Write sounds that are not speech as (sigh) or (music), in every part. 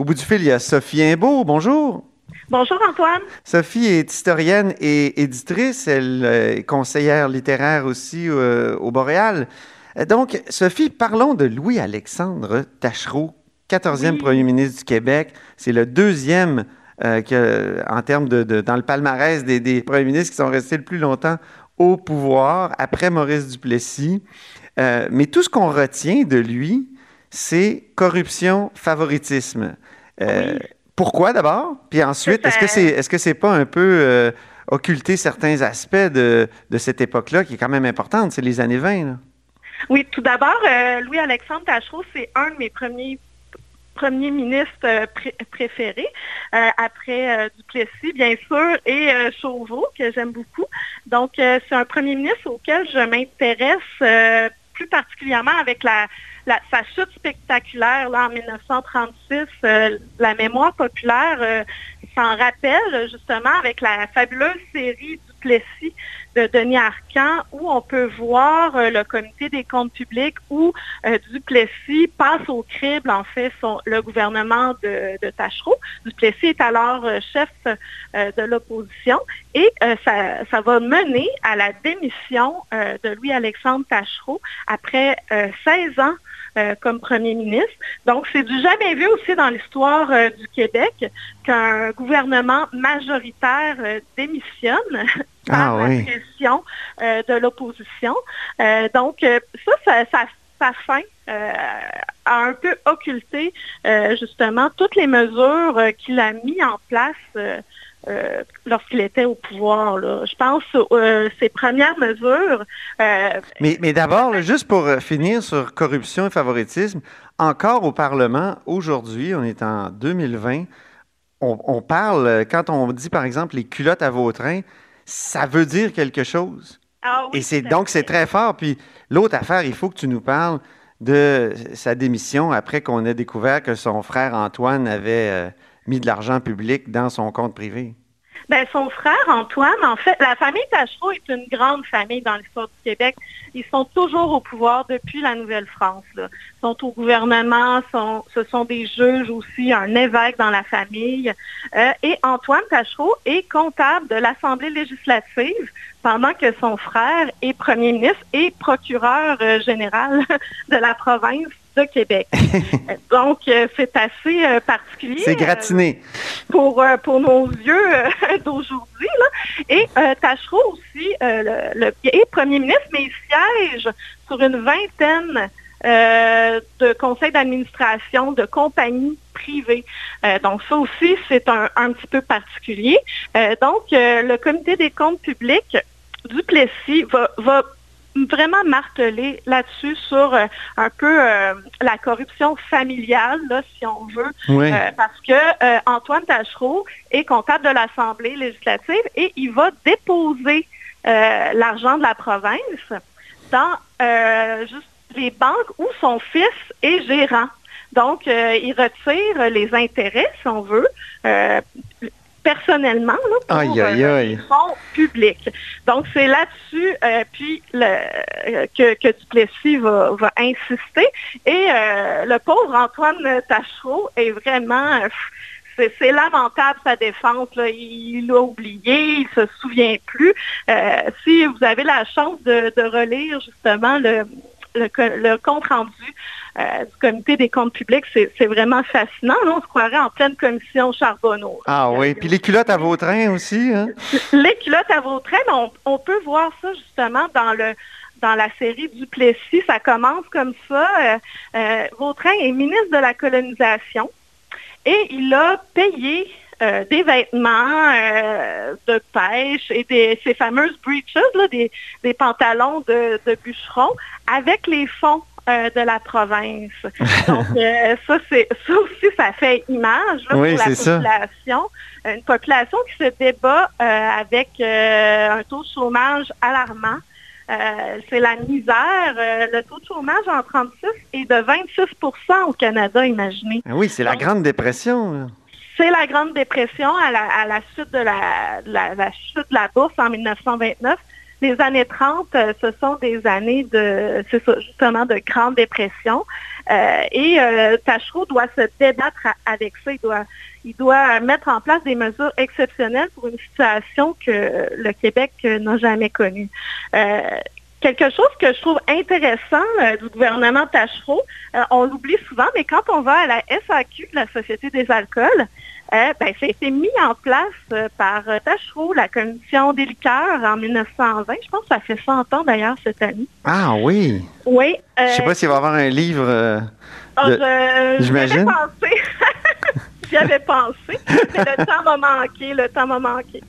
Au bout du fil, il y a Sophie Imbeau. Bonjour. Bonjour Antoine. Sophie est historienne et éditrice. Elle est conseillère littéraire aussi euh, au Boréal. Donc, Sophie, parlons de Louis-Alexandre Tachereau, 14e premier ministre du Québec. C'est le deuxième euh, en termes de, dans le palmarès des, des, premiers ministres qui sont restés le plus longtemps au pouvoir, après Maurice Duplessis. Euh, mais tout ce qu'on retient de lui, c'est corruption, favoritisme. Euh, pourquoi d'abord? Puis ensuite, est-ce que c'est est-ce que c'est pas un peu euh, occulter certains aspects de, de cette époque-là qui est quand même importante, c'est les années 20? Là. Oui, tout d'abord, euh, Louis-Alexandre Tachereau, c'est un de mes premiers premiers ministres pré préférés, après Duplessis, bien sûr, et Chauveau, que j'aime beaucoup. Donc, c'est un premier ministre auquel je m'intéresse plus particulièrement avec la, sa chute spectaculaire là, en 1936, euh, la mémoire populaire euh, s'en rappelle justement avec la fabuleuse série Duplessis de Denis Arcan où on peut voir euh, le comité des comptes publics où Duplessis passe au crible en fait le gouvernement de, de Tachereau. Duplessis est alors chef de l'opposition et ça, ça, va mener à la démission de Louis-Alexandre Tachereau après 16 ans euh, comme premier ministre. Donc, c'est du jamais vu aussi dans l'histoire euh, du Québec qu'un gouvernement majoritaire euh, démissionne (laughs) par ah, la pression de l'opposition. donc, ça, ça, ça, ça fin a un peu occulté justement toutes les mesures qu'il a mis en place euh, lorsqu'il était au pouvoir. Je pense euh, ses premières mesures. Euh, mais, mais d'abord, juste pour finir sur corruption et favoritisme, encore au Parlement, aujourd'hui, on est en 2020, on, on, parle, quand on dit par exemple les culottes à Vautrin, ça veut dire quelque chose. Ah, oui, et c'est donc c'est très fort. Puis l'autre affaire, il faut que tu nous parles de sa démission après qu'on ait découvert que son frère Antoine avait mis de l'argent public dans son compte privé? Bien, son frère, Antoine, en fait, la famille Tachereau est une grande famille dans l'histoire du Québec. Ils sont toujours au pouvoir depuis la Nouvelle-France. Ils sont au gouvernement, ce sont des juges aussi, un évêque dans la famille. Euh, et Antoine Tachereau est comptable de l'Assemblée législative pendant que son frère est premier ministre et procureur euh, général (laughs) de la province de Québec. (laughs) Donc, euh, c'est assez euh, particulier. C'est gratiné. pour, pour nos yeux (laughs) d'aujourd'hui. Et Tachereau aussi le, est premier ministre, mais il siège sur une vingtaine de conseils d'administration de compagnies privées. donc ça aussi, c'est un, un, petit peu particulier. donc le comité des comptes publics Duplessis va, va vraiment marteler là-dessus sur euh, un peu euh, la corruption familiale, là, si on veut, euh, parce que Antoine Tachereau est comptable de l'Assemblée législative et il va déposer l'argent de la province dans juste les banques où son fils est gérant. Donc, il retire les intérêts, si on veut, personnellement là, pour aïe, aïe, euh, aïe. fonds publics. Donc, c'est là-dessus euh, puis le, euh, que, que Duplessis va, va insister. Et euh, le pauvre Antoine Tachereau est vraiment... c'est lamentable sa défense. Là. Il l'a oublié, il se souvient plus. si vous avez la chance de, de relire justement le, le, le compte rendu euh, du comité des comptes publics, c'est vraiment fascinant. on se croirait en pleine commission Charbonneau. Ah oui, puis les culottes à Vautrin aussi. Hein? Les culottes à Vautrin, on, on peut voir ça justement dans le dans la série Duplessis. Ça commence comme ça. Euh, euh, Vautrin est ministre de la colonisation et il a payé des vêtements de pêche et des, ces fameuses breeches, des, pantalons de, de bûcheron avec les fonds de la province. (laughs) Donc, ça, c'est, ça aussi, ça fait image pour la population. Une population qui se débat avec un taux de chômage alarmant. c'est la misère. le taux de chômage en 36 est de 26% au Canada, imaginez. Ah oui, c'est la Grande Dépression. C'est la Grande Dépression à la, suite de la, chute de la bourse en 1929 les années 30, euh, ce sont des années de, justement, de grande dépression. Euh, et euh, Tachereau doit se débattre avec ça. Il doit, il doit mettre en place des mesures exceptionnelles pour une situation que le Québec n'a jamais connue. Quelque chose que je trouve intéressant du gouvernement Tachereau, on l'oublie souvent, mais quand on va à la SAQ, la Société des alcools, euh, ben, ça a été mis en place euh, par euh, Tachereau, la commission des liqueurs en 1920. Je pense que ça fait 100 ans d'ailleurs cette année. Ah oui. Oui. je ne sais pas s'il va y avoir un livre. Ah, j'imagine. (laughs) J'y pensé. Mais le temps m'a manqué. Le temps m'a manqué.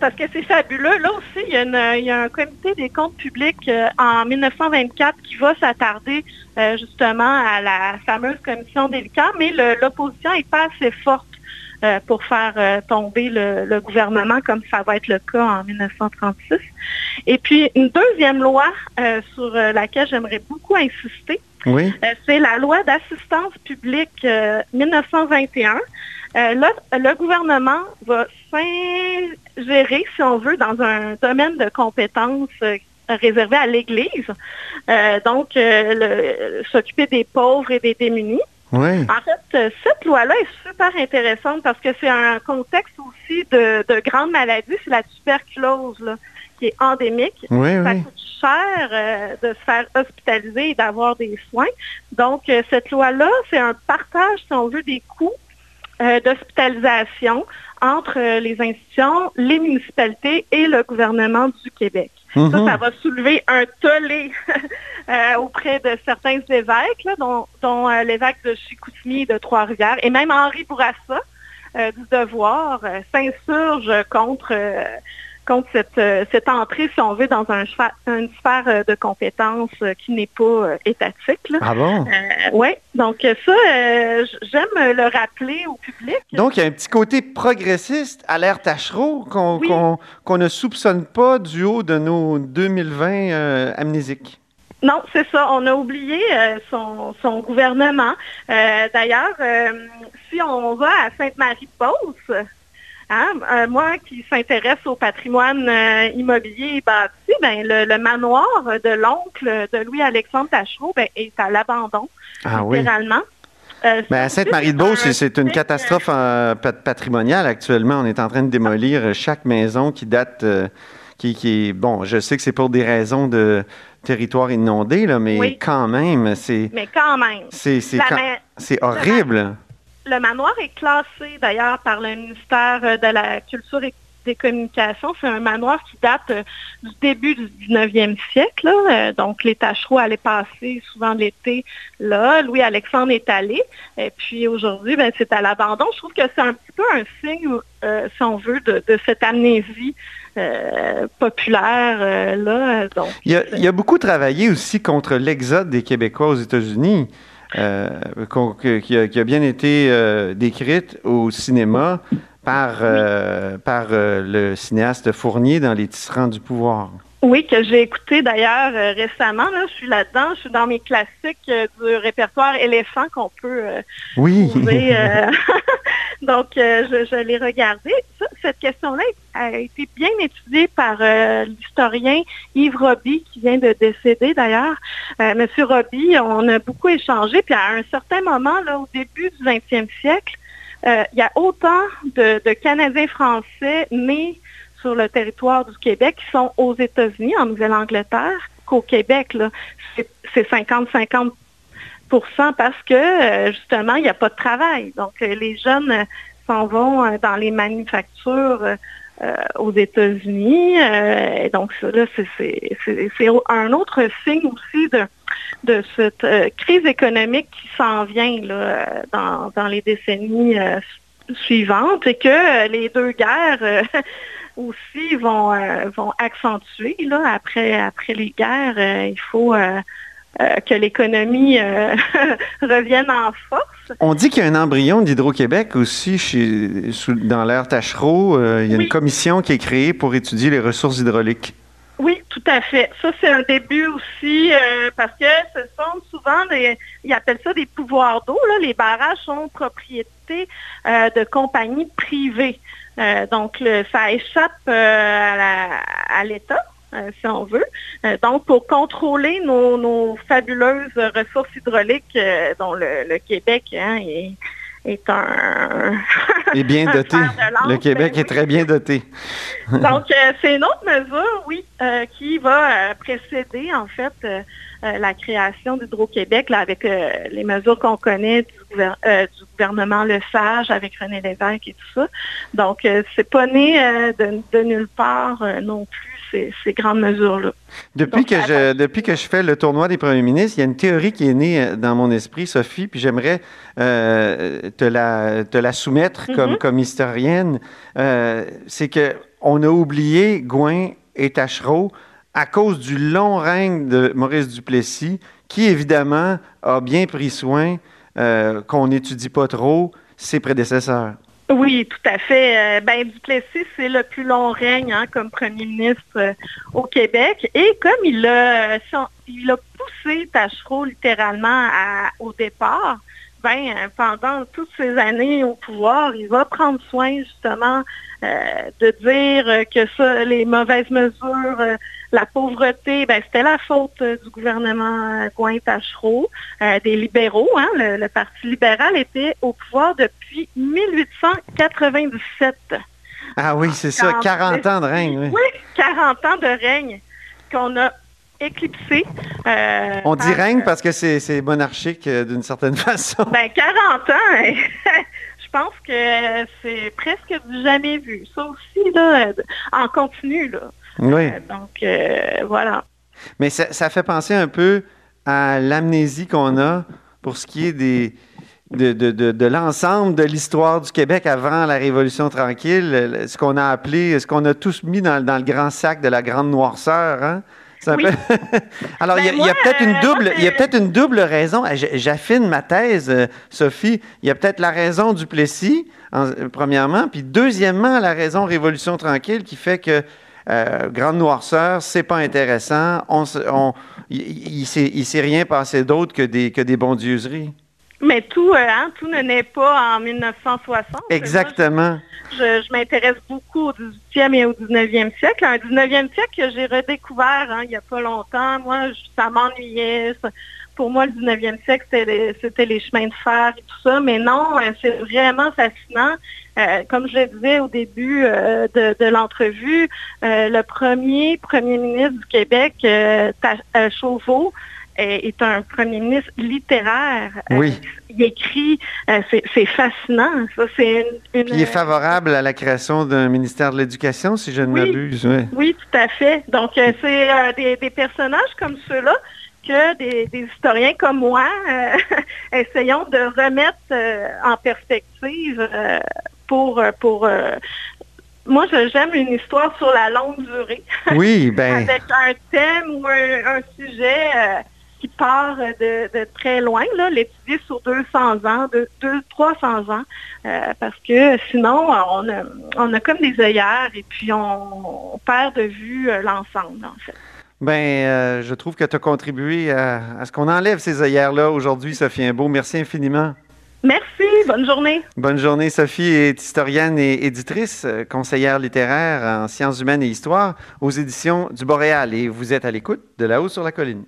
parce que c'est fabuleux. Là aussi, il y, a un comité des comptes publics en 1924 qui va s'attarder euh, justement à la fameuse commission liqueurs, mais l'opposition n'est pas assez forte euh, pour faire euh, tomber le, gouvernement comme ça va être le cas en 1936. Et puis une deuxième loi sur laquelle j'aimerais beaucoup insister, oui. c'est la loi d'assistance publique 1921. là, le gouvernement va s'ingérer, si on veut, dans un domaine de compétences réservé à l'Église. Euh, donc, euh, s'occuper des pauvres et des démunis. Oui. En fait, euh, cette loi-là est super intéressante parce que c'est un contexte aussi de, de grandes maladies. C'est la tuberculose qui est endémique. Ça coûte cher de se faire hospitaliser et d'avoir des soins. Donc, cette loi-là, c'est un partage, si on veut, des coûts d'hospitalisation entre les institutions, les municipalités et le gouvernement du Québec. Ça, mhm. ça va soulever un tollé (laughs) euh, auprès de certains évêques, dont, euh, l'évêque de Chicoutimi et de Trois-Rivières, et même Henri Bourassa euh, du Devoir s'insurge contre contre cette, euh, cette entrée, si on veut, dans un, une sphère euh, de compétences euh, qui n'est pas étatique. Ah bon? oui, donc ça, j'aime le rappeler au public. Donc, il y a un petit côté progressiste à l'ère Tachereau qu'on ne soupçonne pas du haut de nos 2020 amnésiques. Non, c'est ça. On a oublié son, son, gouvernement. D'ailleurs, si on va à Sainte-Marie-de-Beauce, Hein? Euh, moi qui s'intéresse au patrimoine euh, immobilier et bâti, ben, le, manoir de l'oncle de Louis-Alexandre Tachereau ben, est à l'abandon, ah, littéralement. Euh, ben, à Sainte-Marie-de-Beauce, c'est une catastrophe patrimoniale actuellement. On est en train de démolir chaque maison qui date, qui, qui, est, bon, je sais que c'est pour des raisons de territoire inondé, là, mais quand même, c'est... Mais quand même. C'est horrible. Le manoir est classé d'ailleurs par le ministère euh, de la Culture et des communications. C'est un manoir qui date euh, du début du 19e siècle. Euh, donc, les Tachereaux allaient passer souvent l'été là. Louis-Alexandre est allé. Et puis aujourd'hui, ben, c'est à l'abandon. Je trouve que c'est un petit peu un signe, si on veut, de, cette amnésie populaire là. Donc, il, a, il a beaucoup travaillé aussi contre l'exode des Québécois aux États-Unis. Euh, qui, a, bien été euh, décrite au cinéma par, euh, par le cinéaste Fournier dans Les Tisserands du pouvoir. Oui, que j'ai écouté d'ailleurs récemment. je suis là-dedans, je suis dans mes classiques du répertoire éléphant qu'on peut oui. trouver. (laughs) donc, je, je l'ai regardé. cette question-là a été bien étudiée par euh, l'historien Yves Roby, qui vient de décéder d'ailleurs. Euh, Monsieur Roby, on a beaucoup échangé, puis à un certain moment, là, au début du 20e siècle, euh, il y a autant de, Canadiens français nés sur le territoire du Québec qui sont aux États-Unis, en Nouvelle-Angleterre, qu'au Québec. C'est 50-50 parce que justement, il n'y a pas de travail. Donc, les jeunes s'en vont dans les manufactures euh, aux États-Unis. Euh, donc, là, c'est un autre signe aussi de, cette euh, crise économique qui s'en vient dans, les décennies suivante et que les deux guerres (laughs) aussi vont, accentuer. Après, après les guerres, il faut que l'économie (laughs) revienne en force. On dit qu'il y a un embryon d'Hydro-Québec aussi chez, dans l'ère Tachereau. il y a une commission qui est créée pour étudier les ressources hydrauliques. Oui, tout à fait. Ça, c'est un début aussi euh, parce que ce sont souvent des, ils appellent ça des pouvoirs d'eau. Les barrages sont propriété euh, de compagnies privées. Euh, donc, ça échappe à l'État. Si on veut. donc, pour contrôler nos, fabuleuses ressources hydrauliques dont le, Québec hein, est, est un... (laughs) est bien doté. Le Québec est très bien doté. (laughs) Donc, euh, c'est une autre mesure, oui, euh, qui va euh, précéder, en fait, la création d'Hydro-Québec, avec les mesures qu'on connaît du, gouvernement Le Sage, avec René Lévesque et tout ça. Donc, c'est pas né de, nulle part non plus ces, grandes mesures-là. Depuis, que je, depuis que je fais le tournoi des premiers ministres, il y a une théorie qui est née euh, dans mon esprit, Sophie, puis j'aimerais euh, te, la, te la soumettre comme, comme historienne. Euh, c'est qu'on a oublié Gouin et Tachereau à cause du long règne de Maurice Duplessis, qui évidemment a bien pris soin qu'on n'étudie pas trop ses prédécesseurs. Oui, tout à fait. Euh, ben, Duplessis, c'est le plus long règne hein, comme premier ministre euh, au Québec. Et comme il a, il a poussé Tachereau littéralement au départ, ben, pendant toutes ces années au pouvoir, il va prendre soin justement euh, de dire que ça, les mauvaises mesures la pauvreté, ben, c'était la faute euh, du gouvernement Gouin-Tachereau, euh, des libéraux. Hein. Le, Parti libéral était au pouvoir depuis 1897. Ah oui, c'est ça, 40 ans de règne. Oui. oui, 40 ans de règne qu'on a éclipsé. Euh, On dit règne parce que c'est monarchique d'une certaine (laughs) façon. Ben, 40 ans, (laughs) je pense que c'est presque du jamais vu. Ça aussi, là, en continu, là. Oui. Euh, donc, euh, voilà. Mais ça, fait penser un peu à l'amnésie qu'on a pour ce qui est des, de, l'ensemble de l'histoire du Québec avant la Révolution tranquille, ce qu'on a appelé, ce qu'on a tous mis dans, dans, le grand sac de la grande noirceur. Hein? (laughs) Alors, il y a, peut-être une double, il y a peut-être une double raison. J'affine ma thèse, euh, Sophie. Il y a peut-être la raison du Plessis, premièrement, puis deuxièmement, la raison Révolution tranquille qui fait que euh, grande noirceur, c'est pas intéressant. On, il ne s'est rien passé d'autre que des, que des bondieuseries. Mais tout, euh, hein, tout ne naît pas en 1960. Exactement. je, m'intéresse beaucoup au 18e et au 19e siècle. Un 19e siècle que j'ai redécouvert hein, il n'y a pas longtemps. Moi, ça m'ennuyait pour moi, le 19e siècle, c'était les, chemins de fer et tout ça. Mais non, euh, c'est vraiment fascinant. Euh, comme je le disais au début euh, de, l'entrevue, le premier premier ministre du Québec, Chauveau, est, un premier ministre littéraire. Oui. il écrit, c'est fascinant. Ça, il est favorable à la création d'un ministère de l'Éducation, si je ne m'abuse. Oui. tout à fait. Donc, c'est des, des, personnages comme ceux-là que des, historiens comme moi euh, (laughs) essayons de remettre euh, en perspective euh, pour, pour moi, j'aime une histoire sur la longue durée. Oui, (laughs) ben. Avec un thème ou un, sujet qui part de, très loin, l'étudier sur 200 ans, de, 300 ans, parce que sinon, on a, on a comme des œillères et puis on perd de vue l'ensemble, en fait. Euh, je trouve que tu as contribué à, ce qu'on enlève ces œillères-là aujourd'hui, Sophie Imbeau. Merci infiniment. Merci. Bonne journée. Bonne journée. Sophie est historienne et éditrice, euh, conseillère littéraire en sciences humaines et histoire aux éditions du Boréal. Et vous êtes à l'écoute de là-haut sur la colline.